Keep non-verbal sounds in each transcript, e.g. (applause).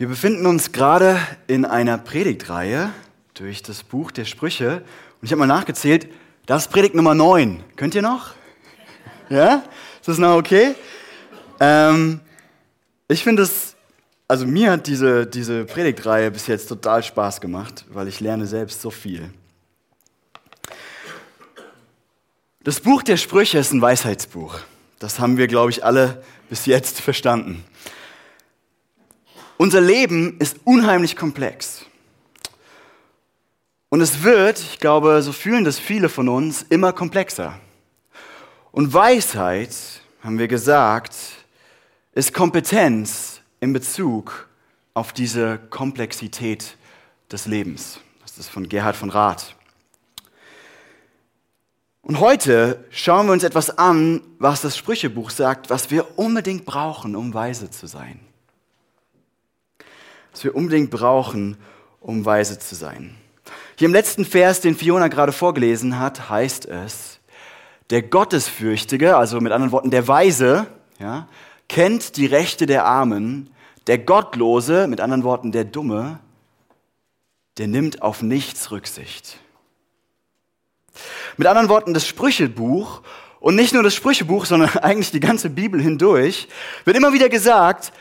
Wir befinden uns gerade in einer Predigtreihe durch das Buch der Sprüche. Und ich habe mal nachgezählt, das ist Predigt Nummer 9. Könnt ihr noch? Ja? Ist das noch okay? Ähm, ich finde es, also mir hat diese, diese Predigtreihe bis jetzt total Spaß gemacht, weil ich lerne selbst so viel. Das Buch der Sprüche ist ein Weisheitsbuch. Das haben wir, glaube ich, alle bis jetzt (laughs) verstanden. Unser Leben ist unheimlich komplex. Und es wird, ich glaube, so fühlen das viele von uns, immer komplexer. Und Weisheit, haben wir gesagt, ist Kompetenz in Bezug auf diese Komplexität des Lebens. Das ist von Gerhard von Rath. Und heute schauen wir uns etwas an, was das Sprüchebuch sagt, was wir unbedingt brauchen, um weise zu sein was wir unbedingt brauchen, um weise zu sein. Hier im letzten Vers, den Fiona gerade vorgelesen hat, heißt es, der Gottesfürchtige, also mit anderen Worten der Weise, ja, kennt die Rechte der Armen, der Gottlose, mit anderen Worten der Dumme, der nimmt auf nichts Rücksicht. Mit anderen Worten, das Sprüchebuch und nicht nur das Sprüchebuch, sondern (laughs) eigentlich die ganze Bibel hindurch, wird immer wieder gesagt,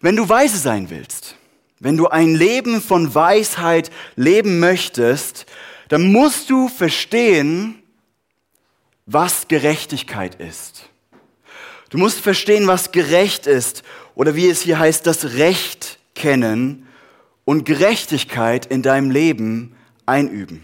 wenn du weise sein willst, wenn du ein Leben von Weisheit leben möchtest, dann musst du verstehen, was Gerechtigkeit ist. Du musst verstehen, was gerecht ist oder wie es hier heißt, das Recht kennen und Gerechtigkeit in deinem Leben einüben.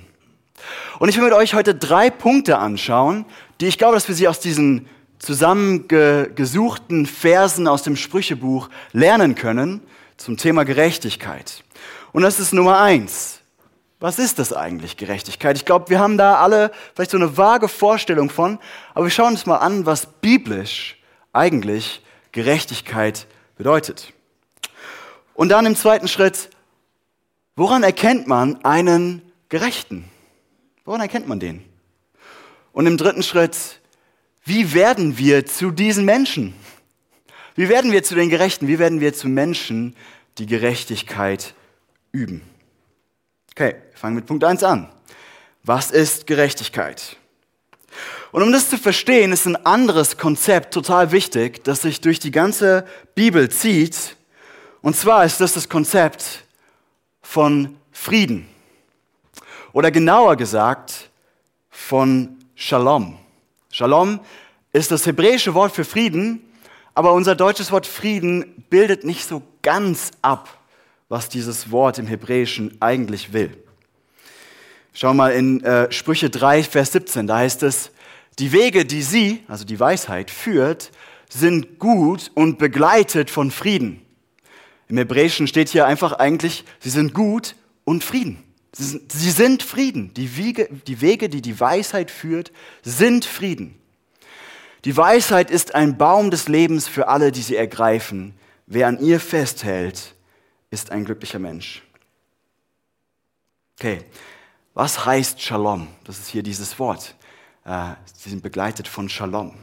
Und ich will mit euch heute drei Punkte anschauen, die ich glaube, dass wir sie aus diesen zusammengesuchten Versen aus dem Sprüchebuch lernen können zum Thema Gerechtigkeit. Und das ist Nummer eins. Was ist das eigentlich, Gerechtigkeit? Ich glaube, wir haben da alle vielleicht so eine vage Vorstellung von, aber wir schauen uns mal an, was biblisch eigentlich Gerechtigkeit bedeutet. Und dann im zweiten Schritt, woran erkennt man einen Gerechten? Woran erkennt man den? Und im dritten Schritt, wie werden wir zu diesen Menschen? Wie werden wir zu den Gerechten? Wie werden wir zu Menschen, die Gerechtigkeit üben? Okay, wir fangen mit Punkt 1 an. Was ist Gerechtigkeit? Und um das zu verstehen, ist ein anderes Konzept total wichtig, das sich durch die ganze Bibel zieht. Und zwar ist das das Konzept von Frieden. Oder genauer gesagt, von Shalom. Shalom ist das hebräische Wort für Frieden aber unser deutsches Wort Frieden bildet nicht so ganz ab, was dieses Wort im Hebräischen eigentlich will. Schau mal in äh, Sprüche 3, Vers 17, da heißt es, die Wege, die sie, also die Weisheit, führt, sind gut und begleitet von Frieden. Im Hebräischen steht hier einfach eigentlich, sie sind gut und Frieden. Sie sind, sie sind Frieden. Die Wege, die Wege, die die Weisheit führt, sind Frieden. Die Weisheit ist ein Baum des Lebens für alle, die sie ergreifen. Wer an ihr festhält, ist ein glücklicher Mensch. Okay, was heißt Shalom? Das ist hier dieses Wort. Äh, sie sind begleitet von Shalom.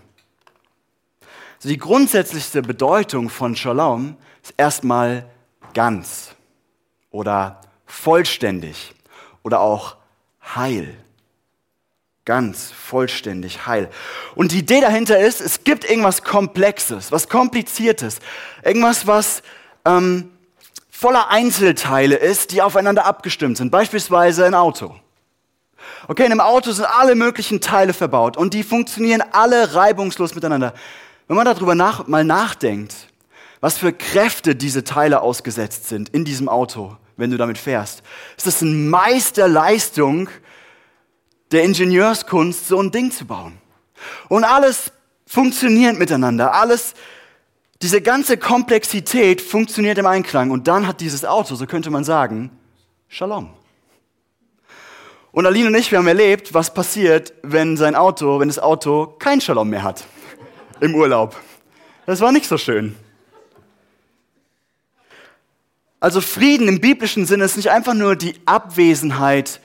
Also die grundsätzlichste Bedeutung von Shalom ist erstmal ganz oder vollständig oder auch heil ganz vollständig heil. Und die Idee dahinter ist, es gibt irgendwas Komplexes, was Kompliziertes, irgendwas, was ähm, voller Einzelteile ist, die aufeinander abgestimmt sind. Beispielsweise ein Auto. Okay, in einem Auto sind alle möglichen Teile verbaut und die funktionieren alle reibungslos miteinander. Wenn man darüber nach, mal nachdenkt, was für Kräfte diese Teile ausgesetzt sind in diesem Auto, wenn du damit fährst, ist das eine Meisterleistung, der Ingenieurskunst, so ein Ding zu bauen. Und alles funktioniert miteinander. Alles, diese ganze Komplexität funktioniert im Einklang. Und dann hat dieses Auto, so könnte man sagen, Shalom. Und Aline und ich, wir haben erlebt, was passiert, wenn sein Auto, wenn das Auto kein Shalom mehr hat im Urlaub. Das war nicht so schön. Also Frieden im biblischen Sinne ist nicht einfach nur die Abwesenheit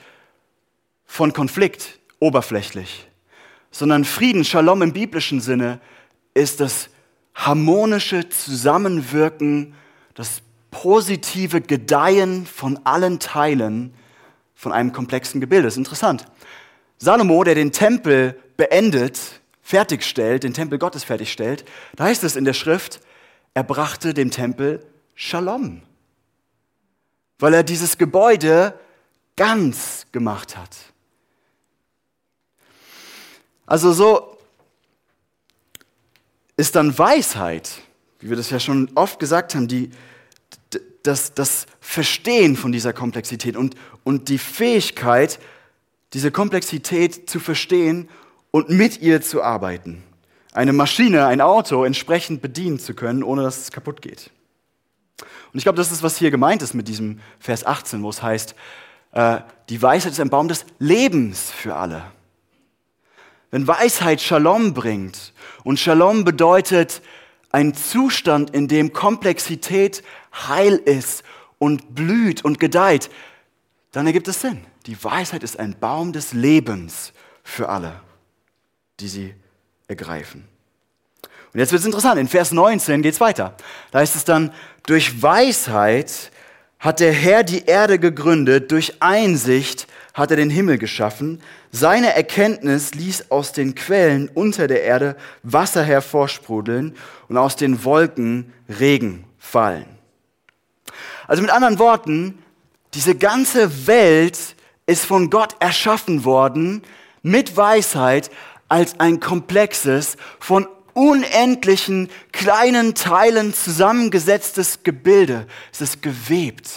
von Konflikt oberflächlich, sondern Frieden, Shalom im biblischen Sinne, ist das harmonische Zusammenwirken, das positive Gedeihen von allen Teilen von einem komplexen Gebilde. Das ist interessant. Salomo, der den Tempel beendet, fertigstellt, den Tempel Gottes fertigstellt, da heißt es in der Schrift, er brachte dem Tempel Shalom, weil er dieses Gebäude ganz gemacht hat. Also so ist dann Weisheit, wie wir das ja schon oft gesagt haben, die, das, das Verstehen von dieser Komplexität und, und die Fähigkeit, diese Komplexität zu verstehen und mit ihr zu arbeiten. Eine Maschine, ein Auto entsprechend bedienen zu können, ohne dass es kaputt geht. Und ich glaube, das ist, was hier gemeint ist mit diesem Vers 18, wo es heißt, äh, die Weisheit ist ein Baum des Lebens für alle. Wenn Weisheit Shalom bringt, und Shalom bedeutet ein Zustand, in dem Komplexität heil ist und blüht und gedeiht, dann ergibt es Sinn. Die Weisheit ist ein Baum des Lebens für alle, die sie ergreifen. Und jetzt wird es interessant. In Vers 19 geht es weiter. Da heißt es dann, durch Weisheit hat der Herr die Erde gegründet, durch Einsicht hat er den Himmel geschaffen. Seine Erkenntnis ließ aus den Quellen unter der Erde Wasser hervorsprudeln und aus den Wolken Regen fallen. Also mit anderen Worten, diese ganze Welt ist von Gott erschaffen worden mit Weisheit als ein komplexes, von unendlichen kleinen Teilen zusammengesetztes Gebilde. Es ist gewebt.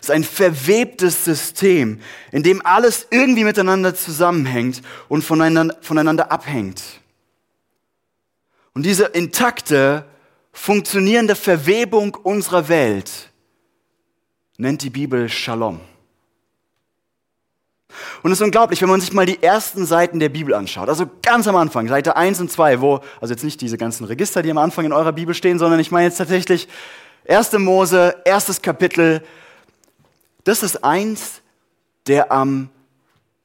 Es ist ein verwebtes System, in dem alles irgendwie miteinander zusammenhängt und voneinander, voneinander abhängt. Und diese intakte, funktionierende Verwebung unserer Welt nennt die Bibel Shalom. Und es ist unglaublich, wenn man sich mal die ersten Seiten der Bibel anschaut. Also ganz am Anfang, Seite 1 und 2, wo, also jetzt nicht diese ganzen Register, die am Anfang in eurer Bibel stehen, sondern ich meine jetzt tatsächlich 1. Mose, erstes Kapitel. Das ist eins der am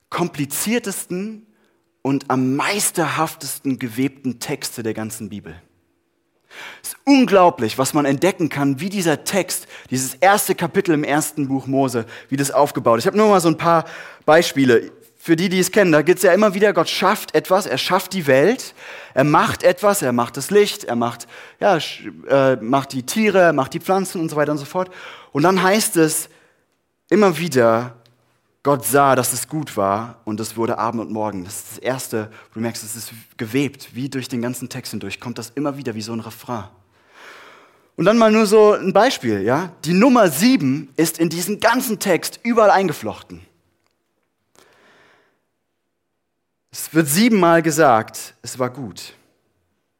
kompliziertesten und am meisterhaftesten gewebten Texte der ganzen Bibel. Es ist unglaublich, was man entdecken kann, wie dieser Text, dieses erste Kapitel im ersten Buch Mose, wie das aufgebaut ist. Ich habe nur mal so ein paar Beispiele. Für die, die es kennen, da geht es ja immer wieder, Gott schafft etwas, er schafft die Welt, er macht etwas, er macht das Licht, er macht, ja, äh, macht die Tiere, er macht die Pflanzen und so weiter und so fort. Und dann heißt es immer wieder, Gott sah, dass es gut war und es wurde Abend und Morgen. Das ist das Erste, wo du merkst, es ist gewebt, wie durch den ganzen Text hindurch, kommt das immer wieder wie so ein Refrain. Und dann mal nur so ein Beispiel, ja. Die Nummer sieben ist in diesen ganzen Text überall eingeflochten. Es wird siebenmal gesagt, es war gut.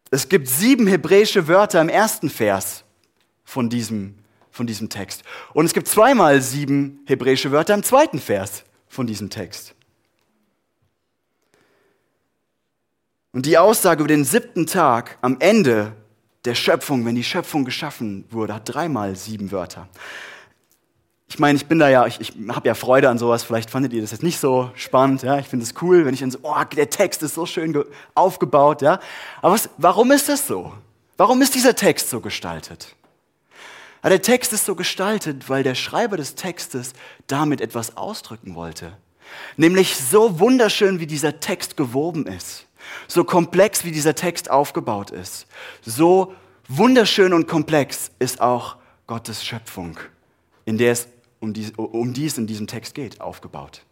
Es gibt sieben hebräische Wörter im ersten Vers von diesem von diesem Text. Und es gibt zweimal sieben hebräische Wörter im zweiten Vers von diesem Text. Und die Aussage über den siebten Tag am Ende der Schöpfung, wenn die Schöpfung geschaffen wurde, hat dreimal sieben Wörter. Ich meine, ich bin da ja, ich, ich habe ja Freude an sowas. Vielleicht fandet ihr das jetzt nicht so spannend. Ja, ich finde es cool, wenn ich dann so, oh, der Text ist so schön aufgebaut. Ja, aber was, warum ist das so? Warum ist dieser Text so gestaltet? Aber der Text ist so gestaltet, weil der Schreiber des Textes damit etwas ausdrücken wollte. Nämlich so wunderschön, wie dieser Text gewoben ist, so komplex, wie dieser Text aufgebaut ist, so wunderschön und komplex ist auch Gottes Schöpfung, in der es um die, um die es in diesem Text geht, aufgebaut.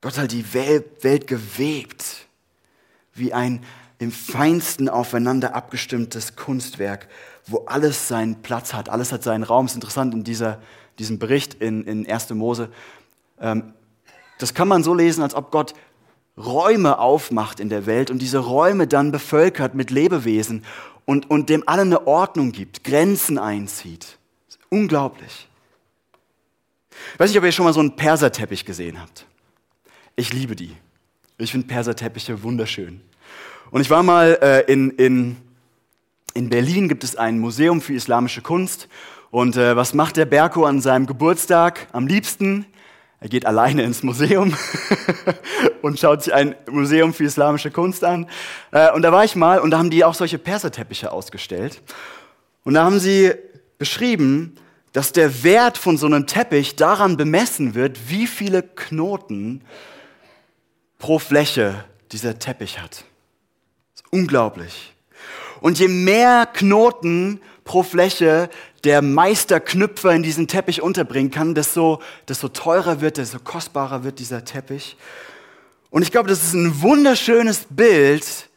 Gott hat die Welt, Welt gewebt wie ein im feinsten aufeinander abgestimmtes Kunstwerk, wo alles seinen Platz hat, alles hat seinen Raum. Es ist interessant in dieser, diesem Bericht in, in 1. Mose. Ähm, das kann man so lesen, als ob Gott Räume aufmacht in der Welt und diese Räume dann bevölkert mit Lebewesen und, und dem allen eine Ordnung gibt, Grenzen einzieht. unglaublich. Ich weiß nicht, ob ihr schon mal so einen Perserteppich gesehen habt. Ich liebe die. Ich finde Perserteppiche wunderschön. Und ich war mal äh, in, in, in Berlin, gibt es ein Museum für islamische Kunst. Und äh, was macht der Berko an seinem Geburtstag am liebsten? Er geht alleine ins Museum (laughs) und schaut sich ein Museum für islamische Kunst an. Äh, und da war ich mal und da haben die auch solche Perserteppiche ausgestellt. Und da haben sie beschrieben, dass der Wert von so einem Teppich daran bemessen wird, wie viele Knoten pro Fläche dieser Teppich hat. Unglaublich. Und je mehr Knoten pro Fläche der Meisterknüpfer in diesen Teppich unterbringen kann, desto, desto teurer wird, desto kostbarer wird dieser Teppich. Und ich glaube, das ist ein wunderschönes Bild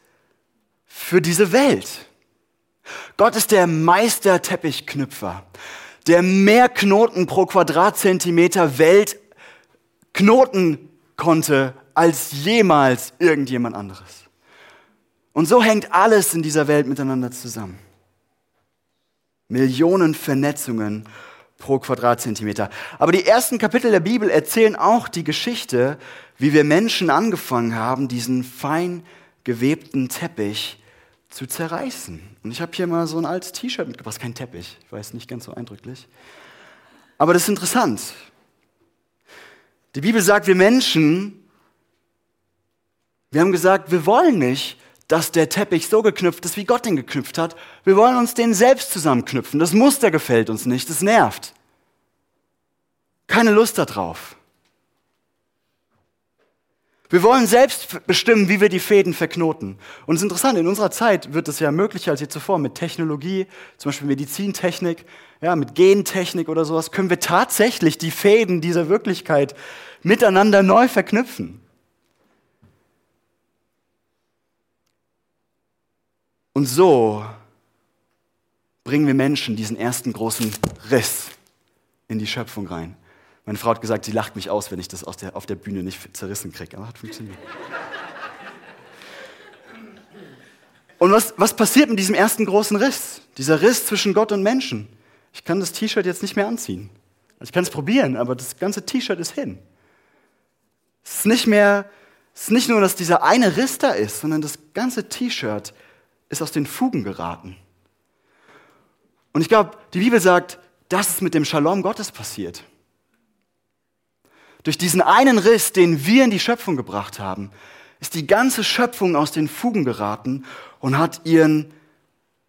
für diese Welt. Gott ist der Meisterteppichknüpfer, der mehr Knoten pro Quadratzentimeter Welt knoten konnte als jemals irgendjemand anderes. Und so hängt alles in dieser Welt miteinander zusammen. Millionen Vernetzungen pro Quadratzentimeter. Aber die ersten Kapitel der Bibel erzählen auch die Geschichte, wie wir Menschen angefangen haben, diesen fein gewebten Teppich zu zerreißen. Und ich habe hier mal so ein altes T-Shirt mitgebracht, kein Teppich, ich weiß nicht ganz so eindrücklich. Aber das ist interessant. Die Bibel sagt, wir Menschen, wir haben gesagt, wir wollen nicht, dass der Teppich so geknüpft ist, wie Gott ihn geknüpft hat. Wir wollen uns den selbst zusammenknüpfen. Das Muster gefällt uns nicht, das nervt. Keine Lust darauf. Wir wollen selbst bestimmen, wie wir die Fäden verknoten. Und es ist interessant, in unserer Zeit wird es ja möglicher als je zuvor mit Technologie, zum Beispiel Medizintechnik, ja, mit Gentechnik oder sowas, können wir tatsächlich die Fäden dieser Wirklichkeit miteinander neu verknüpfen. Und so bringen wir Menschen diesen ersten großen Riss in die Schöpfung rein. Meine Frau hat gesagt, sie lacht mich aus, wenn ich das der, auf der Bühne nicht zerrissen kriege. Aber hat funktioniert. Und was, was passiert mit diesem ersten großen Riss? Dieser Riss zwischen Gott und Menschen. Ich kann das T-Shirt jetzt nicht mehr anziehen. Also ich kann es probieren, aber das ganze T-Shirt ist hin. Es ist nicht mehr, es ist nicht nur, dass dieser eine Riss da ist, sondern das ganze T-Shirt ist aus den Fugen geraten. Und ich glaube, die Bibel sagt, das ist mit dem Shalom Gottes passiert. Durch diesen einen Riss, den wir in die Schöpfung gebracht haben, ist die ganze Schöpfung aus den Fugen geraten und hat ihren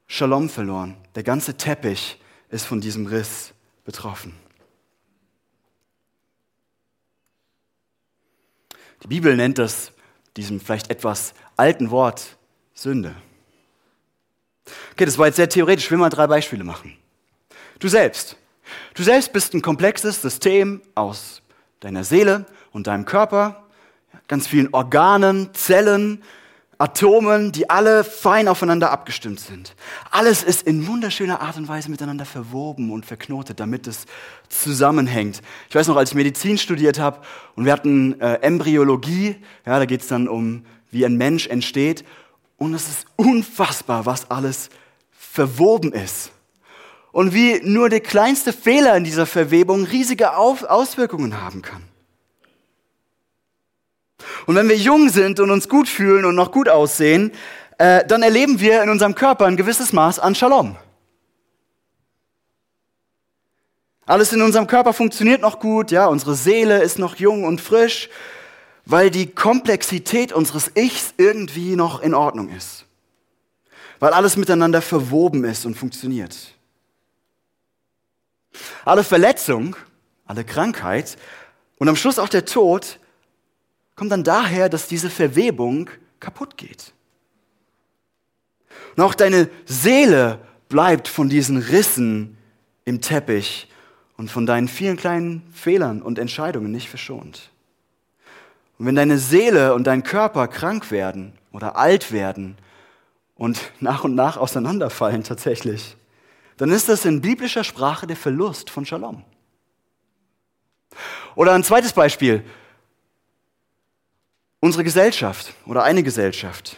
Shalom verloren. Der ganze Teppich ist von diesem Riss betroffen. Die Bibel nennt das, diesem vielleicht etwas alten Wort, Sünde. Okay, das war jetzt sehr theoretisch. Ich will mal drei Beispiele machen. Du selbst. Du selbst bist ein komplexes System aus deiner Seele und deinem Körper, ganz vielen Organen, Zellen, Atomen, die alle fein aufeinander abgestimmt sind. Alles ist in wunderschöner Art und Weise miteinander verwoben und verknotet, damit es zusammenhängt. Ich weiß noch, als ich Medizin studiert habe und wir hatten äh, Embryologie, ja, da geht es dann um, wie ein Mensch entsteht. Und es ist unfassbar, was alles verwoben ist. Und wie nur der kleinste Fehler in dieser Verwebung riesige Auswirkungen haben kann. Und wenn wir jung sind und uns gut fühlen und noch gut aussehen, äh, dann erleben wir in unserem Körper ein gewisses Maß an Shalom. Alles in unserem Körper funktioniert noch gut, ja, unsere Seele ist noch jung und frisch weil die Komplexität unseres Ichs irgendwie noch in Ordnung ist. Weil alles miteinander verwoben ist und funktioniert. Alle Verletzung, alle Krankheit und am Schluss auch der Tod kommt dann daher, dass diese Verwebung kaputt geht. Und auch deine Seele bleibt von diesen Rissen im Teppich und von deinen vielen kleinen Fehlern und Entscheidungen nicht verschont. Und wenn deine Seele und dein Körper krank werden oder alt werden und nach und nach auseinanderfallen tatsächlich, dann ist das in biblischer Sprache der Verlust von Shalom. Oder ein zweites Beispiel. Unsere Gesellschaft oder eine Gesellschaft.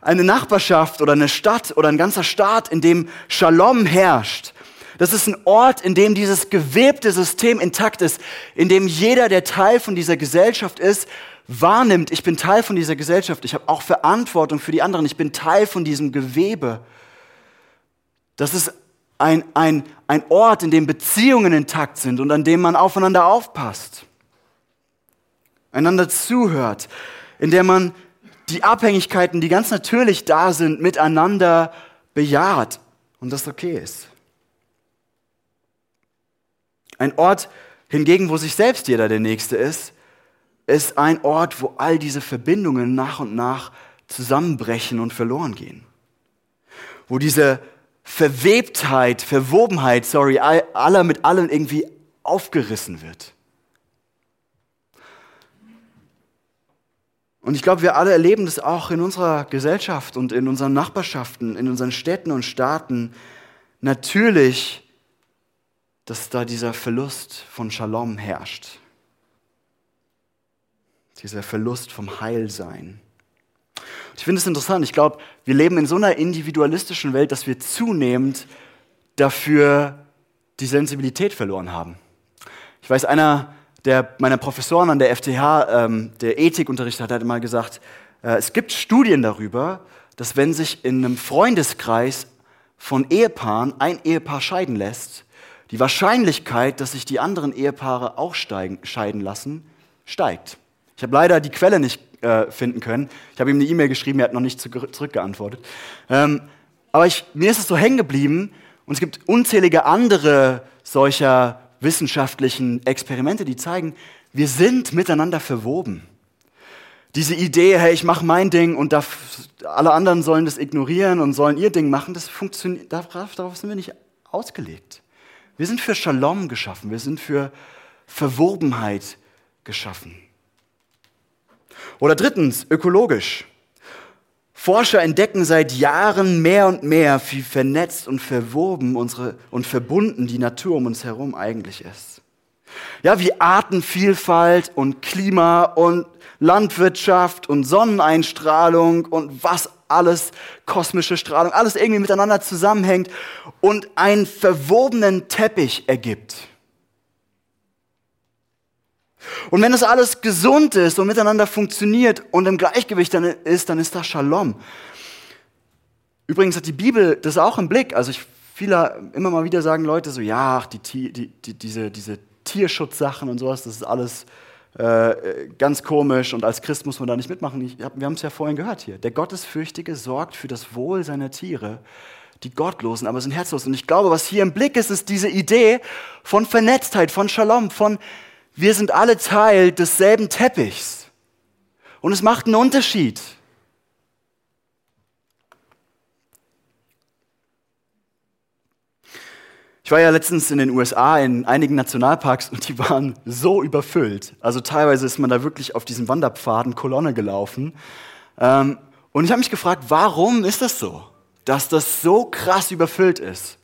Eine Nachbarschaft oder eine Stadt oder ein ganzer Staat, in dem Shalom herrscht, das ist ein Ort, in dem dieses gewebte System intakt ist, in dem jeder, der Teil von dieser Gesellschaft ist, wahrnimmt, ich bin Teil von dieser Gesellschaft, ich habe auch Verantwortung für die anderen, ich bin Teil von diesem Gewebe. Das ist ein, ein, ein Ort, in dem Beziehungen intakt sind und an dem man aufeinander aufpasst, einander zuhört, in der man die Abhängigkeiten, die ganz natürlich da sind, miteinander bejaht und das okay ist. Ein Ort hingegen, wo sich selbst jeder der Nächste ist, ist ein Ort, wo all diese Verbindungen nach und nach zusammenbrechen und verloren gehen. Wo diese Verwebtheit, Verwobenheit, sorry, aller mit allem irgendwie aufgerissen wird. Und ich glaube, wir alle erleben das auch in unserer Gesellschaft und in unseren Nachbarschaften, in unseren Städten und Staaten. Natürlich, dass da dieser Verlust von Shalom herrscht. Dieser Verlust vom Heilsein. Ich finde es interessant. Ich glaube, wir leben in so einer individualistischen Welt, dass wir zunehmend dafür die Sensibilität verloren haben. Ich weiß, einer der meiner Professoren an der FTH, ähm, der Ethikunterricht hat, hat immer gesagt, äh, es gibt Studien darüber, dass wenn sich in einem Freundeskreis von Ehepaaren ein Ehepaar scheiden lässt, die Wahrscheinlichkeit, dass sich die anderen Ehepaare auch steigen, scheiden lassen, steigt. Ich habe leider die Quelle nicht äh, finden können. Ich habe ihm eine E-Mail geschrieben, er hat noch nicht zu, zurückgeantwortet. Ähm, aber ich, mir ist es so hängen geblieben und es gibt unzählige andere solcher wissenschaftlichen Experimente, die zeigen, wir sind miteinander verwoben. Diese Idee, hey, ich mache mein Ding und darf, alle anderen sollen das ignorieren und sollen ihr Ding machen, das funktioniert, darauf, darauf sind wir nicht ausgelegt. Wir sind für Shalom geschaffen, wir sind für Verwobenheit geschaffen. Oder drittens, ökologisch. Forscher entdecken seit Jahren mehr und mehr, wie vernetzt und verwoben unsere, und verbunden die Natur um uns herum eigentlich ist. Ja, wie Artenvielfalt und Klima und Landwirtschaft und Sonneneinstrahlung und was alles, kosmische Strahlung, alles irgendwie miteinander zusammenhängt und einen verwobenen Teppich ergibt. Und wenn das alles gesund ist und miteinander funktioniert und im Gleichgewicht dann ist, dann ist das Shalom. Übrigens hat die Bibel das auch im Blick. Also ich, viele immer mal wieder sagen Leute so, ja, die, die, die, diese, diese Tierschutzsachen und sowas, das ist alles äh, ganz komisch und als Christ muss man da nicht mitmachen. Ich, wir haben es ja vorhin gehört hier. Der Gottesfürchtige sorgt für das Wohl seiner Tiere die Gottlosen, aber sind herzlos. Und ich glaube, was hier im Blick ist, ist diese Idee von Vernetztheit, von Shalom, von wir sind alle Teil desselben Teppichs. Und es macht einen Unterschied. Ich war ja letztens in den USA in einigen Nationalparks und die waren so überfüllt. Also teilweise ist man da wirklich auf diesen Wanderpfaden Kolonne gelaufen. Ähm, und ich habe mich gefragt, warum ist das so, dass das so krass überfüllt ist?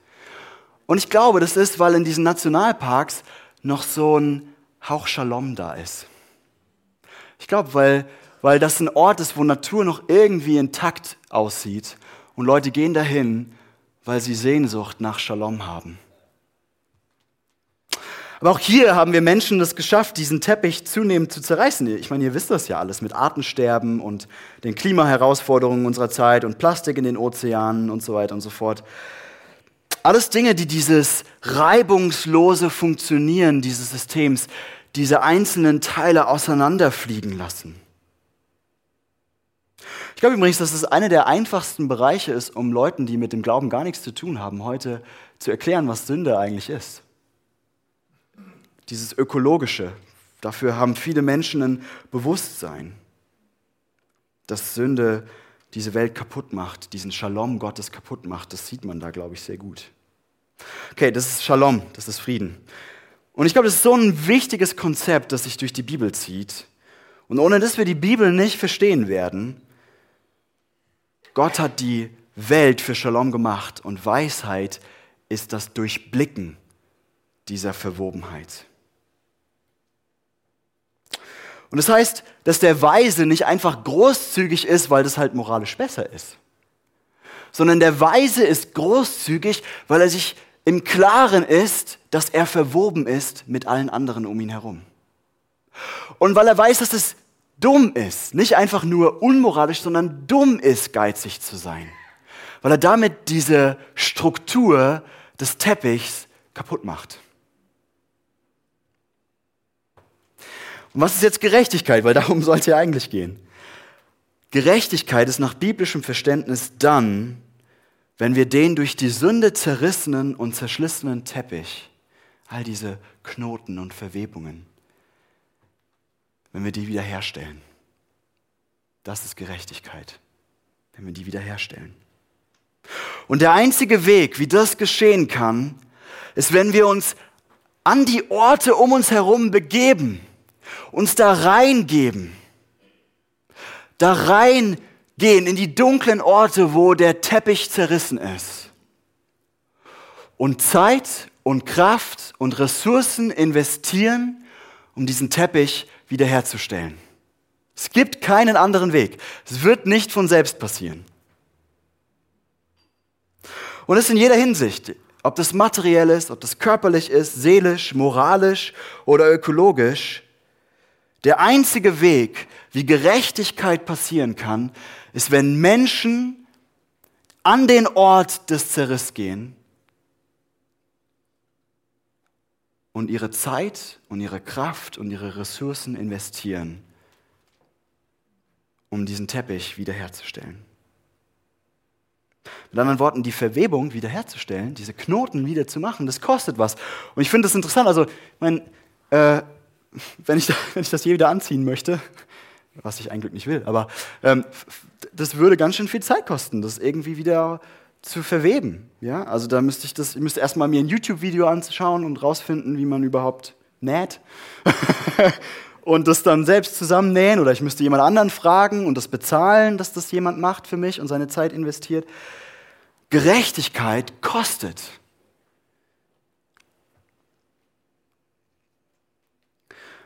Und ich glaube, das ist, weil in diesen Nationalparks noch so ein Hauch Shalom da ist. Ich glaube, weil, weil das ein Ort ist, wo Natur noch irgendwie intakt aussieht und Leute gehen dahin, weil sie Sehnsucht nach Shalom haben. Aber auch hier haben wir Menschen das geschafft, diesen Teppich zunehmend zu zerreißen. Ich meine, ihr wisst das ja alles mit Artensterben und den Klimaherausforderungen unserer Zeit und Plastik in den Ozeanen und so weiter und so fort. Alles Dinge, die dieses reibungslose Funktionieren dieses Systems, diese einzelnen Teile auseinanderfliegen lassen. Ich glaube übrigens, dass es einer der einfachsten Bereiche ist, um Leuten, die mit dem Glauben gar nichts zu tun haben, heute zu erklären, was Sünde eigentlich ist. Dieses Ökologische. Dafür haben viele Menschen ein Bewusstsein, dass Sünde diese Welt kaputt macht, diesen Shalom Gottes kaputt macht. Das sieht man da, glaube ich, sehr gut. Okay, das ist Shalom, das ist Frieden. Und ich glaube, das ist so ein wichtiges Konzept, das sich durch die Bibel zieht. Und ohne das wir die Bibel nicht verstehen werden, Gott hat die Welt für Shalom gemacht und Weisheit ist das Durchblicken dieser Verwobenheit. Und das heißt, dass der Weise nicht einfach großzügig ist, weil das halt moralisch besser ist, sondern der Weise ist großzügig, weil er sich im Klaren ist, dass er verwoben ist mit allen anderen um ihn herum. Und weil er weiß, dass es dumm ist, nicht einfach nur unmoralisch, sondern dumm ist, geizig zu sein. Weil er damit diese Struktur des Teppichs kaputt macht. Und was ist jetzt Gerechtigkeit? Weil darum (laughs) sollte ja eigentlich gehen. Gerechtigkeit ist nach biblischem Verständnis dann, wenn wir den durch die Sünde zerrissenen und zerschlissenen Teppich, all diese Knoten und Verwebungen, wenn wir die wiederherstellen. Das ist Gerechtigkeit, wenn wir die wiederherstellen. Und der einzige Weg, wie das geschehen kann, ist, wenn wir uns an die Orte um uns herum begeben, uns da reingeben, da reingehen in die dunklen Orte, wo der Teppich zerrissen ist. Und Zeit und Kraft und Ressourcen investieren, um diesen Teppich wiederherzustellen. Es gibt keinen anderen Weg. Es wird nicht von selbst passieren. Und das in jeder Hinsicht. Ob das materiell ist, ob das körperlich ist, seelisch, moralisch oder ökologisch. Der einzige Weg, wie Gerechtigkeit passieren kann, ist, wenn Menschen an den Ort des Zerriss gehen und ihre Zeit und ihre Kraft und ihre Ressourcen investieren, um diesen Teppich wiederherzustellen. Mit anderen Worten, die Verwebung wiederherzustellen, diese Knoten wieder zu machen, das kostet was. Und ich finde das interessant. Also, ich meine, äh, (laughs) wenn, ich, wenn ich das je wieder anziehen möchte, was ich eigentlich nicht will, aber ähm, das würde ganz schön viel Zeit kosten, das irgendwie wieder zu verweben. Ja? Also da müsste ich das, ich müsste erstmal mir ein YouTube-Video anschauen und rausfinden, wie man überhaupt näht. (laughs) und das dann selbst zusammennähen oder ich müsste jemand anderen fragen und das bezahlen, dass das jemand macht für mich und seine Zeit investiert. Gerechtigkeit kostet.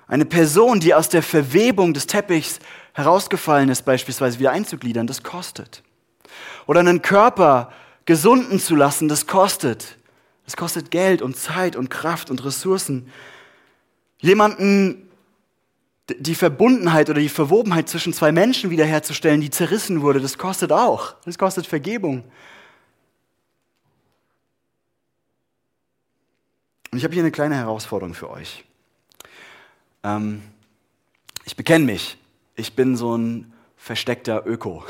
Eine Person, die aus der Verwebung des Teppichs herausgefallen ist, beispielsweise wieder einzugliedern, das kostet. Oder einen Körper gesunden zu lassen, das kostet. Das kostet Geld und Zeit und Kraft und Ressourcen. Jemanden die Verbundenheit oder die Verwobenheit zwischen zwei Menschen wiederherzustellen, die zerrissen wurde, das kostet auch. Das kostet Vergebung. Und ich habe hier eine kleine Herausforderung für euch. Ähm, ich bekenne mich. Ich bin so ein versteckter Öko.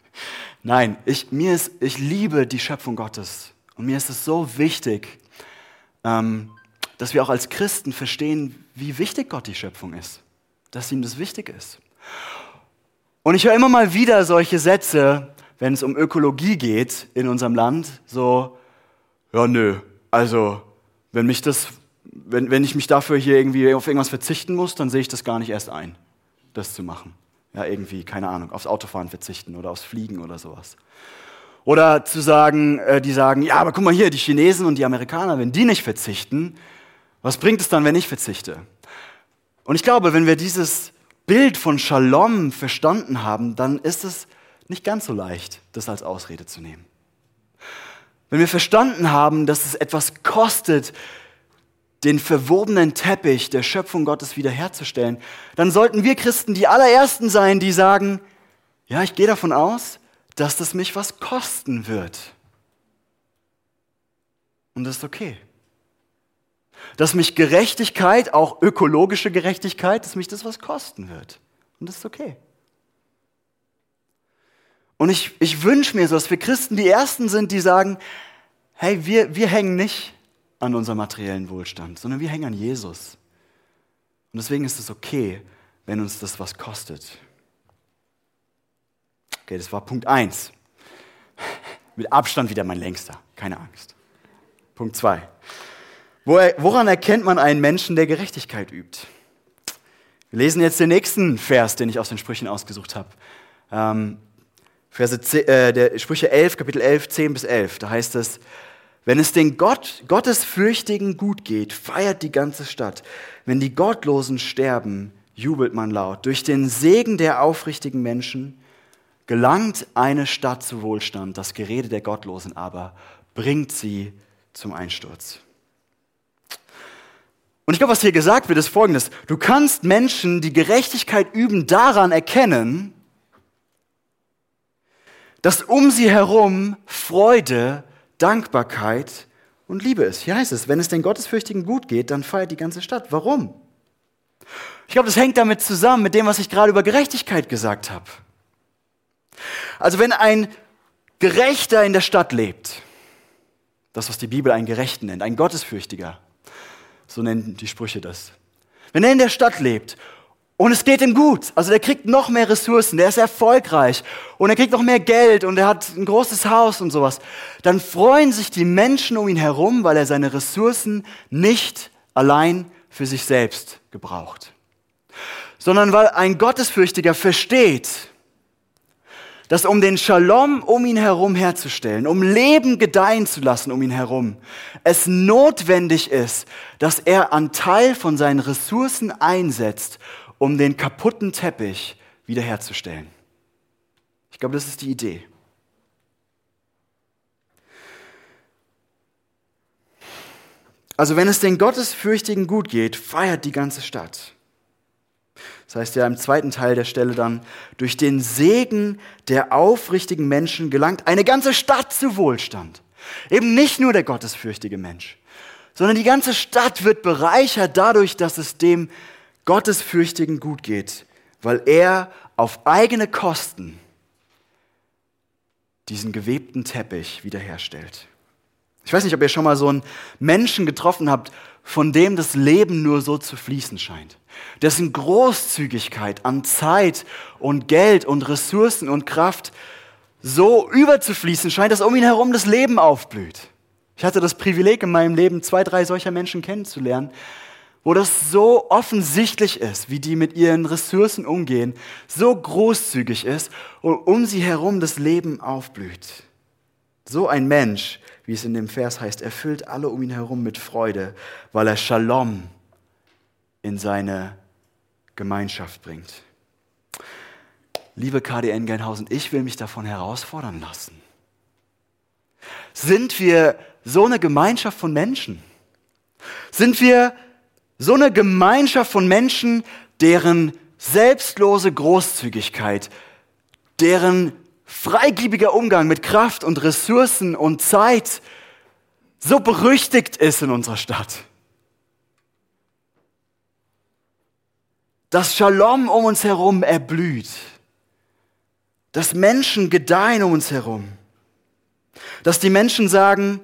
(laughs) Nein, ich, mir ist, ich liebe die Schöpfung Gottes. Und mir ist es so wichtig, ähm, dass wir auch als Christen verstehen, wie wichtig Gott die Schöpfung ist. Dass ihm das wichtig ist. Und ich höre immer mal wieder solche Sätze, wenn es um Ökologie geht in unserem Land, so, ja, nö, also, wenn mich das wenn, wenn ich mich dafür hier irgendwie auf irgendwas verzichten muss, dann sehe ich das gar nicht erst ein, das zu machen. Ja, irgendwie, keine Ahnung, aufs Autofahren verzichten oder aufs Fliegen oder sowas. Oder zu sagen, äh, die sagen, ja, aber guck mal hier, die Chinesen und die Amerikaner, wenn die nicht verzichten, was bringt es dann, wenn ich verzichte? Und ich glaube, wenn wir dieses Bild von Shalom verstanden haben, dann ist es nicht ganz so leicht, das als Ausrede zu nehmen. Wenn wir verstanden haben, dass es etwas kostet, den verwobenen Teppich der Schöpfung Gottes wiederherzustellen, dann sollten wir Christen die allerersten sein, die sagen, ja, ich gehe davon aus, dass das mich was kosten wird. Und das ist okay. Dass mich Gerechtigkeit, auch ökologische Gerechtigkeit, dass mich das was kosten wird. Und das ist okay. Und ich, ich wünsche mir so, dass wir Christen die Ersten sind, die sagen, hey, wir, wir hängen nicht an unserem materiellen Wohlstand, sondern wir hängen an Jesus. Und deswegen ist es okay, wenn uns das was kostet. Okay, das war Punkt 1. Mit Abstand wieder mein längster, keine Angst. Punkt 2. Woran erkennt man einen Menschen, der Gerechtigkeit übt? Wir lesen jetzt den nächsten Vers, den ich aus den Sprüchen ausgesucht habe. Ähm, Verse 10, äh, der Sprüche 11, Kapitel 11, 10 bis 11. Da heißt es, wenn es den Gott, Gottesfürchtigen gut geht, feiert die ganze Stadt. Wenn die Gottlosen sterben, jubelt man laut. Durch den Segen der aufrichtigen Menschen gelangt eine Stadt zu Wohlstand. Das Gerede der Gottlosen aber bringt sie zum Einsturz. Und ich glaube, was hier gesagt wird, ist folgendes. Du kannst Menschen, die Gerechtigkeit üben, daran erkennen, dass um sie herum Freude Dankbarkeit und liebe es. Hier heißt es, wenn es den Gottesfürchtigen gut geht, dann feiert die ganze Stadt. Warum? Ich glaube, das hängt damit zusammen, mit dem, was ich gerade über Gerechtigkeit gesagt habe. Also wenn ein Gerechter in der Stadt lebt, das, was die Bibel einen Gerechten nennt, ein Gottesfürchtiger, so nennen die Sprüche das. Wenn er in der Stadt lebt und es geht ihm gut, also der kriegt noch mehr Ressourcen, der ist erfolgreich. Und er kriegt noch mehr Geld und er hat ein großes Haus und sowas, dann freuen sich die Menschen um ihn herum, weil er seine Ressourcen nicht allein für sich selbst gebraucht, sondern weil ein Gottesfürchtiger versteht, dass um den Shalom um ihn herum herzustellen, um Leben gedeihen zu lassen um ihn herum, es notwendig ist, dass er einen Teil von seinen Ressourcen einsetzt, um den kaputten Teppich wiederherzustellen. Ich glaube, das ist die Idee. Also wenn es den Gottesfürchtigen gut geht, feiert die ganze Stadt. Das heißt ja im zweiten Teil der Stelle dann, durch den Segen der aufrichtigen Menschen gelangt eine ganze Stadt zu Wohlstand. Eben nicht nur der gottesfürchtige Mensch, sondern die ganze Stadt wird bereichert dadurch, dass es dem Gottesfürchtigen gut geht, weil er auf eigene Kosten diesen gewebten Teppich wiederherstellt. Ich weiß nicht, ob ihr schon mal so einen Menschen getroffen habt, von dem das Leben nur so zu fließen scheint dessen Großzügigkeit an Zeit und Geld und Ressourcen und Kraft so überzufließen scheint, dass um ihn herum das Leben aufblüht. Ich hatte das Privileg in meinem Leben, zwei, drei solcher Menschen kennenzulernen, wo das so offensichtlich ist, wie die mit ihren Ressourcen umgehen, so großzügig ist und um sie herum das Leben aufblüht. So ein Mensch, wie es in dem Vers heißt, erfüllt alle um ihn herum mit Freude, weil er Shalom in seine Gemeinschaft bringt. Liebe KDN Geinhausen, ich will mich davon herausfordern lassen. Sind wir so eine Gemeinschaft von Menschen? Sind wir so eine Gemeinschaft von Menschen, deren selbstlose Großzügigkeit, deren freigebiger Umgang mit Kraft und Ressourcen und Zeit so berüchtigt ist in unserer Stadt? dass Shalom um uns herum erblüht, dass Menschen gedeihen um uns herum, dass die Menschen sagen,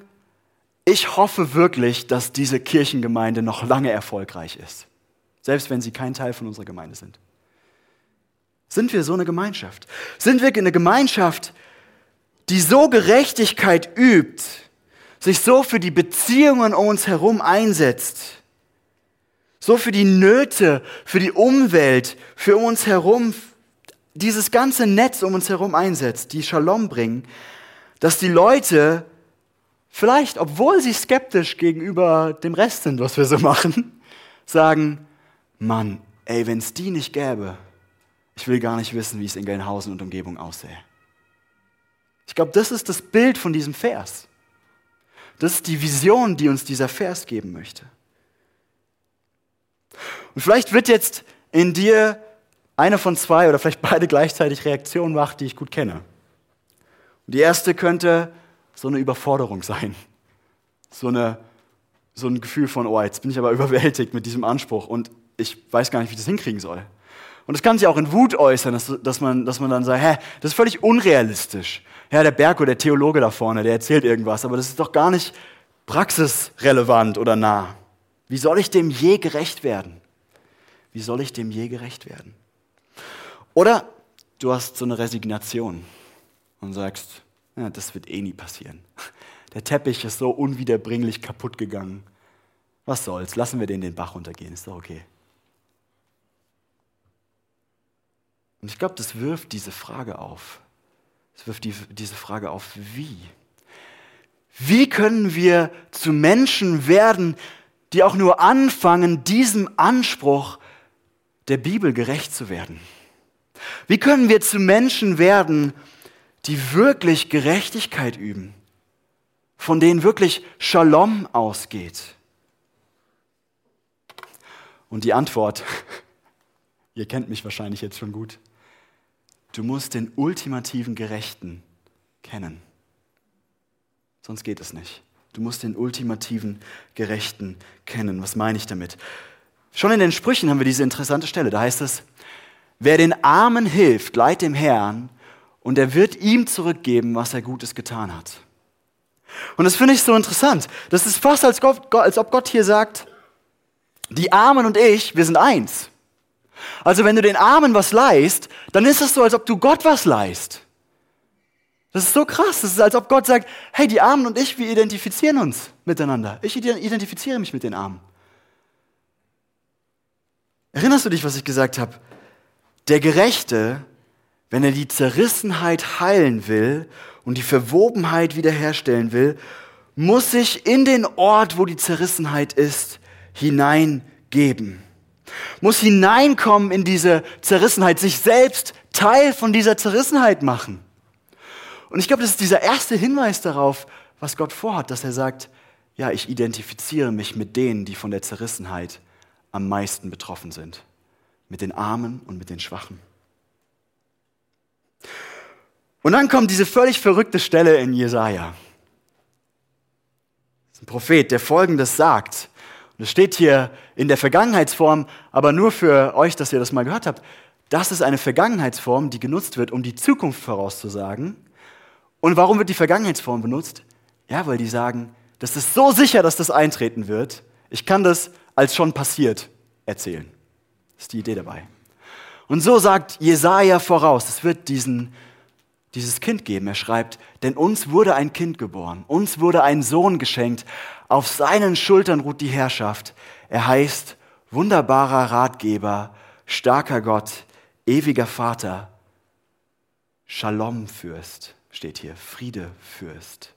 ich hoffe wirklich, dass diese Kirchengemeinde noch lange erfolgreich ist, selbst wenn sie kein Teil von unserer Gemeinde sind. Sind wir so eine Gemeinschaft? Sind wir eine Gemeinschaft, die so Gerechtigkeit übt, sich so für die Beziehungen um uns herum einsetzt, so für die Nöte, für die Umwelt, für uns herum, dieses ganze Netz um uns herum einsetzt, die Shalom bringen, dass die Leute vielleicht, obwohl sie skeptisch gegenüber dem Rest sind, was wir so machen, (laughs) sagen, Mann, ey, wenn es die nicht gäbe, ich will gar nicht wissen, wie es in Gelnhausen und Umgebung aussähe. Ich glaube, das ist das Bild von diesem Vers. Das ist die Vision, die uns dieser Vers geben möchte. Und vielleicht wird jetzt in dir eine von zwei oder vielleicht beide gleichzeitig Reaktionen wach, die ich gut kenne. Und die erste könnte so eine Überforderung sein. So, eine, so ein Gefühl von, oh, jetzt bin ich aber (laughs) überwältigt mit diesem Anspruch und ich weiß gar nicht, wie ich das hinkriegen soll. Und das kann sich auch in Wut äußern, dass, dass, man, dass man dann sagt, hä, das ist völlig unrealistisch. Ja, der Berko, der Theologe da vorne, der erzählt irgendwas, aber das ist doch gar nicht praxisrelevant oder nah. Wie soll ich dem je gerecht werden? Wie soll ich dem je gerecht werden? Oder du hast so eine Resignation und sagst, ja, das wird eh nie passieren. Der Teppich ist so unwiederbringlich kaputt gegangen. Was soll's? Lassen wir den den Bach runtergehen, ist doch okay. Und ich glaube, das wirft diese Frage auf. Es wirft die, diese Frage auf, wie? Wie können wir zu Menschen werden, die auch nur anfangen, diesem Anspruch der Bibel gerecht zu werden? Wie können wir zu Menschen werden, die wirklich Gerechtigkeit üben, von denen wirklich Shalom ausgeht? Und die Antwort, (laughs) ihr kennt mich wahrscheinlich jetzt schon gut, du musst den ultimativen Gerechten kennen. Sonst geht es nicht. Du musst den ultimativen Gerechten kennen. Was meine ich damit? Schon in den Sprüchen haben wir diese interessante Stelle. Da heißt es, wer den Armen hilft, leiht dem Herrn und er wird ihm zurückgeben, was er Gutes getan hat. Und das finde ich so interessant. Das ist fast, als, Gott, als ob Gott hier sagt, die Armen und ich, wir sind eins. Also wenn du den Armen was leist, dann ist es so, als ob du Gott was leist. Das ist so krass. Das ist, als ob Gott sagt, hey, die Armen und ich, wir identifizieren uns miteinander. Ich identifiziere mich mit den Armen. Erinnerst du dich, was ich gesagt habe? Der Gerechte wenn er die Zerrissenheit heilen will und die Verwobenheit wiederherstellen will, muss sich in den Ort, wo die Zerrissenheit ist, hineingeben. Muss hineinkommen in diese Zerrissenheit, sich selbst Teil von dieser Zerrissenheit machen. Und ich glaube, das ist dieser erste Hinweis darauf, was Gott vorhat, dass er sagt, ja, ich identifiziere mich mit denen, die von der Zerrissenheit am meisten betroffen sind. Mit den Armen und mit den Schwachen. Und dann kommt diese völlig verrückte Stelle in Jesaja. Das ist ein Prophet, der Folgendes sagt. Und es steht hier in der Vergangenheitsform, aber nur für euch, dass ihr das mal gehört habt. Das ist eine Vergangenheitsform, die genutzt wird, um die Zukunft vorauszusagen. Und warum wird die Vergangenheitsform benutzt? Ja, weil die sagen, das ist so sicher, dass das eintreten wird. Ich kann das als schon passiert erzählen. Das ist die Idee dabei. Und so sagt Jesaja voraus, es wird diesen, dieses Kind geben. Er schreibt, denn uns wurde ein Kind geboren, uns wurde ein Sohn geschenkt, auf seinen Schultern ruht die Herrschaft. Er heißt wunderbarer Ratgeber, starker Gott, ewiger Vater, Shalom-Fürst steht hier, Friede-Fürst.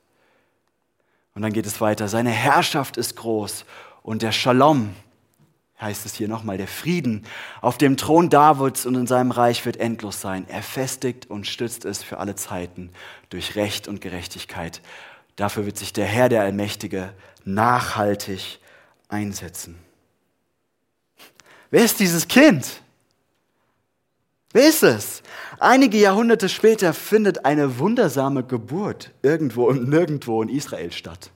Und dann geht es weiter, seine Herrschaft ist groß und der Shalom, heißt es hier nochmal, der Frieden auf dem Thron Davids und in seinem Reich wird endlos sein. Er festigt und stützt es für alle Zeiten durch Recht und Gerechtigkeit. Dafür wird sich der Herr, der Allmächtige, nachhaltig einsetzen. Wer ist dieses Kind? Wer ist es? Einige Jahrhunderte später findet eine wundersame Geburt irgendwo und nirgendwo in Israel statt.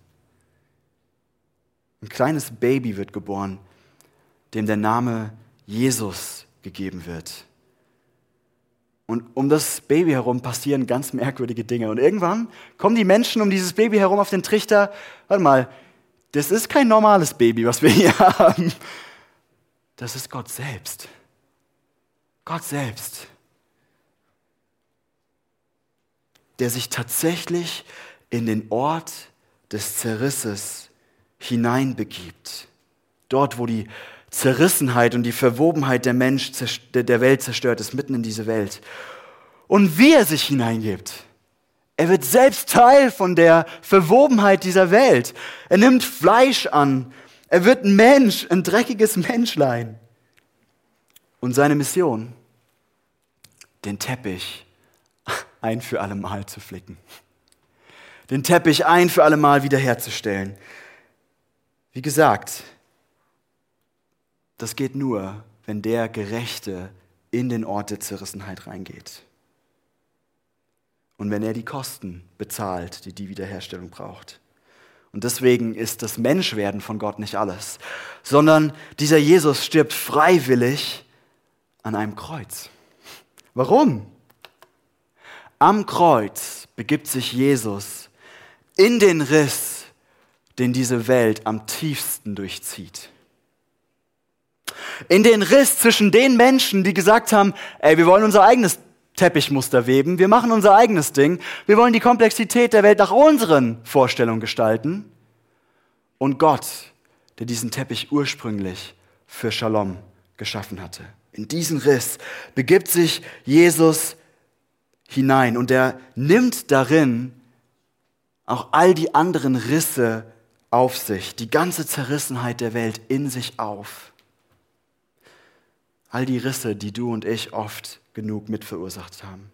Ein kleines Baby wird geboren dem der Name Jesus gegeben wird. Und um das Baby herum passieren ganz merkwürdige Dinge. Und irgendwann kommen die Menschen um dieses Baby herum auf den Trichter. Warte mal, das ist kein normales Baby, was wir hier (laughs) haben. Das ist Gott selbst. Gott selbst. Der sich tatsächlich in den Ort des Zerrisses hineinbegibt. Dort, wo die Zerrissenheit und die Verwobenheit der, Mensch, der Welt zerstört ist, mitten in diese Welt. Und wie er sich hineingibt. Er wird selbst Teil von der Verwobenheit dieser Welt. Er nimmt Fleisch an. Er wird ein Mensch, ein dreckiges Menschlein. Und seine Mission, den Teppich (laughs) ein für alle Mal zu flicken. Den Teppich ein für alle Mal wiederherzustellen. Wie gesagt, das geht nur, wenn der Gerechte in den Ort der Zerrissenheit reingeht. Und wenn er die Kosten bezahlt, die die Wiederherstellung braucht. Und deswegen ist das Menschwerden von Gott nicht alles, sondern dieser Jesus stirbt freiwillig an einem Kreuz. Warum? Am Kreuz begibt sich Jesus in den Riss, den diese Welt am tiefsten durchzieht in den Riss zwischen den Menschen, die gesagt haben, ey, wir wollen unser eigenes Teppichmuster weben, wir machen unser eigenes Ding, wir wollen die Komplexität der Welt nach unseren Vorstellungen gestalten. Und Gott, der diesen Teppich ursprünglich für Shalom geschaffen hatte. In diesen Riss begibt sich Jesus hinein und er nimmt darin auch all die anderen Risse auf sich, die ganze Zerrissenheit der Welt in sich auf. All die Risse, die du und ich oft genug mit verursacht haben.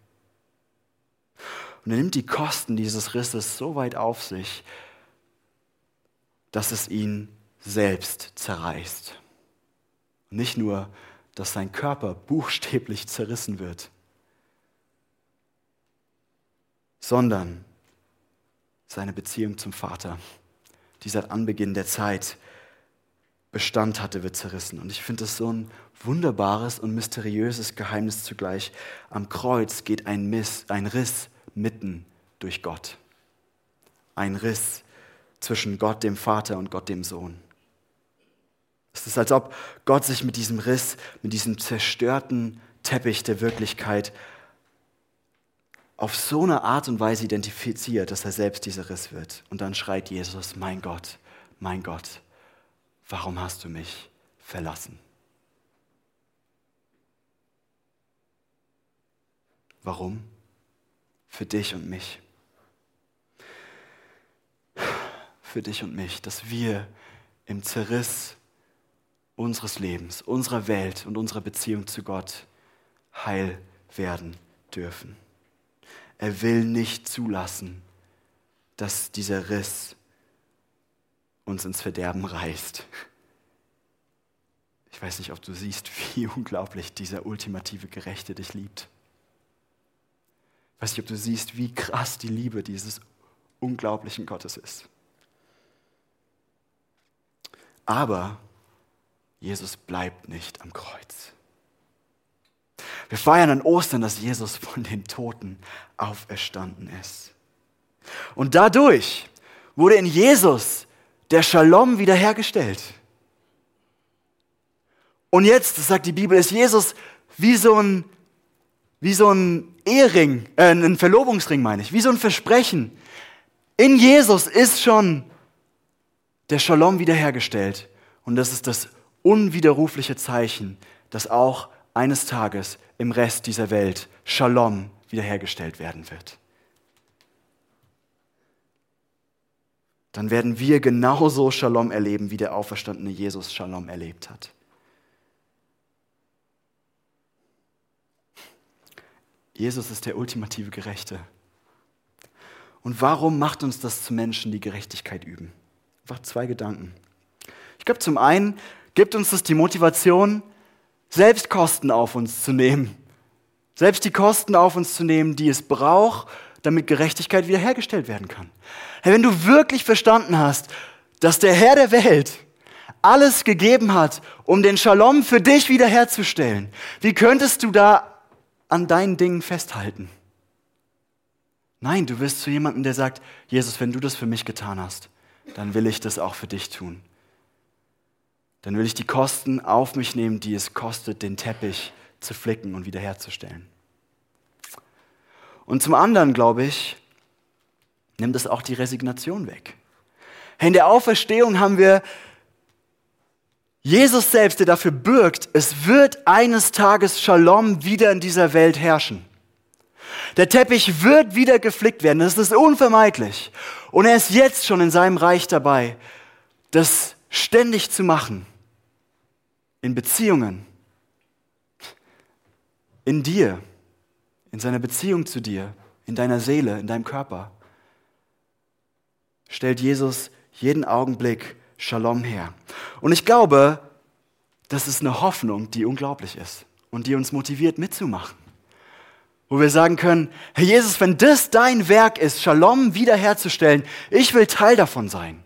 Und er nimmt die Kosten dieses Risses so weit auf sich, dass es ihn selbst zerreißt. Und nicht nur, dass sein Körper buchstäblich zerrissen wird, sondern seine Beziehung zum Vater die seit Anbeginn der Zeit Bestand hatte, wird zerrissen. Und ich finde das so ein wunderbares und mysteriöses Geheimnis zugleich. Am Kreuz geht ein, Miss, ein Riss mitten durch Gott. Ein Riss zwischen Gott dem Vater und Gott dem Sohn. Es ist, als ob Gott sich mit diesem Riss, mit diesem zerstörten Teppich der Wirklichkeit auf so eine Art und Weise identifiziert, dass er selbst dieser Riss wird. Und dann schreit Jesus, mein Gott, mein Gott, warum hast du mich verlassen? Warum? Für dich und mich. Für dich und mich, dass wir im Zerriss unseres Lebens, unserer Welt und unserer Beziehung zu Gott heil werden dürfen. Er will nicht zulassen, dass dieser Riss uns ins Verderben reißt. Ich weiß nicht, ob du siehst, (laughs) wie unglaublich dieser ultimative Gerechte dich liebt. Ich weiß nicht, ob du siehst, wie krass die Liebe dieses unglaublichen Gottes ist. Aber Jesus bleibt nicht am Kreuz. Wir feiern an Ostern, dass Jesus von den Toten auferstanden ist. Und dadurch wurde in Jesus der Shalom wiederhergestellt. Und jetzt, das sagt die Bibel, ist Jesus wie so ein, wie so ein Ehering, äh, ein Verlobungsring meine ich, wie so ein Versprechen. In Jesus ist schon der Shalom wiederhergestellt. Und das ist das unwiderrufliche Zeichen, dass auch eines Tages im Rest dieser Welt Shalom wiederhergestellt werden wird. Dann werden wir genauso Shalom erleben, wie der auferstandene Jesus Shalom erlebt hat. Jesus ist der ultimative Gerechte. Und warum macht uns das zu Menschen, die Gerechtigkeit üben? Einfach zwei Gedanken. Ich glaube, zum einen gibt uns das die Motivation, selbst Kosten auf uns zu nehmen. Selbst die Kosten auf uns zu nehmen, die es braucht, damit Gerechtigkeit wiederhergestellt werden kann. Hey, wenn du wirklich verstanden hast, dass der Herr der Welt alles gegeben hat, um den Shalom für dich wiederherzustellen, wie könntest du da an deinen Dingen festhalten? Nein, du wirst zu jemandem, der sagt, Jesus, wenn du das für mich getan hast, dann will ich das auch für dich tun dann will ich die Kosten auf mich nehmen, die es kostet, den Teppich zu flicken und wiederherzustellen. Und zum anderen, glaube ich, nimmt es auch die Resignation weg. In der Auferstehung haben wir Jesus selbst, der dafür bürgt, es wird eines Tages Shalom wieder in dieser Welt herrschen. Der Teppich wird wieder geflickt werden, das ist unvermeidlich. Und er ist jetzt schon in seinem Reich dabei, das ständig zu machen. In Beziehungen. In dir. In seiner Beziehung zu dir. In deiner Seele, in deinem Körper. Stellt Jesus jeden Augenblick Shalom her. Und ich glaube, das ist eine Hoffnung, die unglaublich ist und die uns motiviert mitzumachen. Wo wir sagen können, Herr Jesus, wenn das dein Werk ist, Shalom wiederherzustellen, ich will Teil davon sein.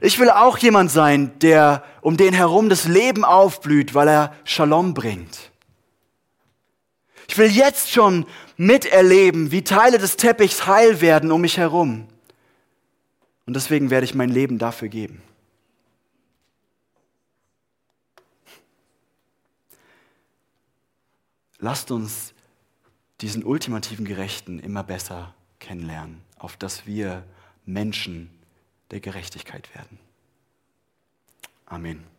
Ich will auch jemand sein, der um den herum das Leben aufblüht, weil er Shalom bringt. Ich will jetzt schon miterleben, wie Teile des Teppichs heil werden um mich herum. Und deswegen werde ich mein Leben dafür geben. Lasst uns diesen ultimativen Gerechten immer besser kennenlernen, auf dass wir Menschen der Gerechtigkeit werden. Amen.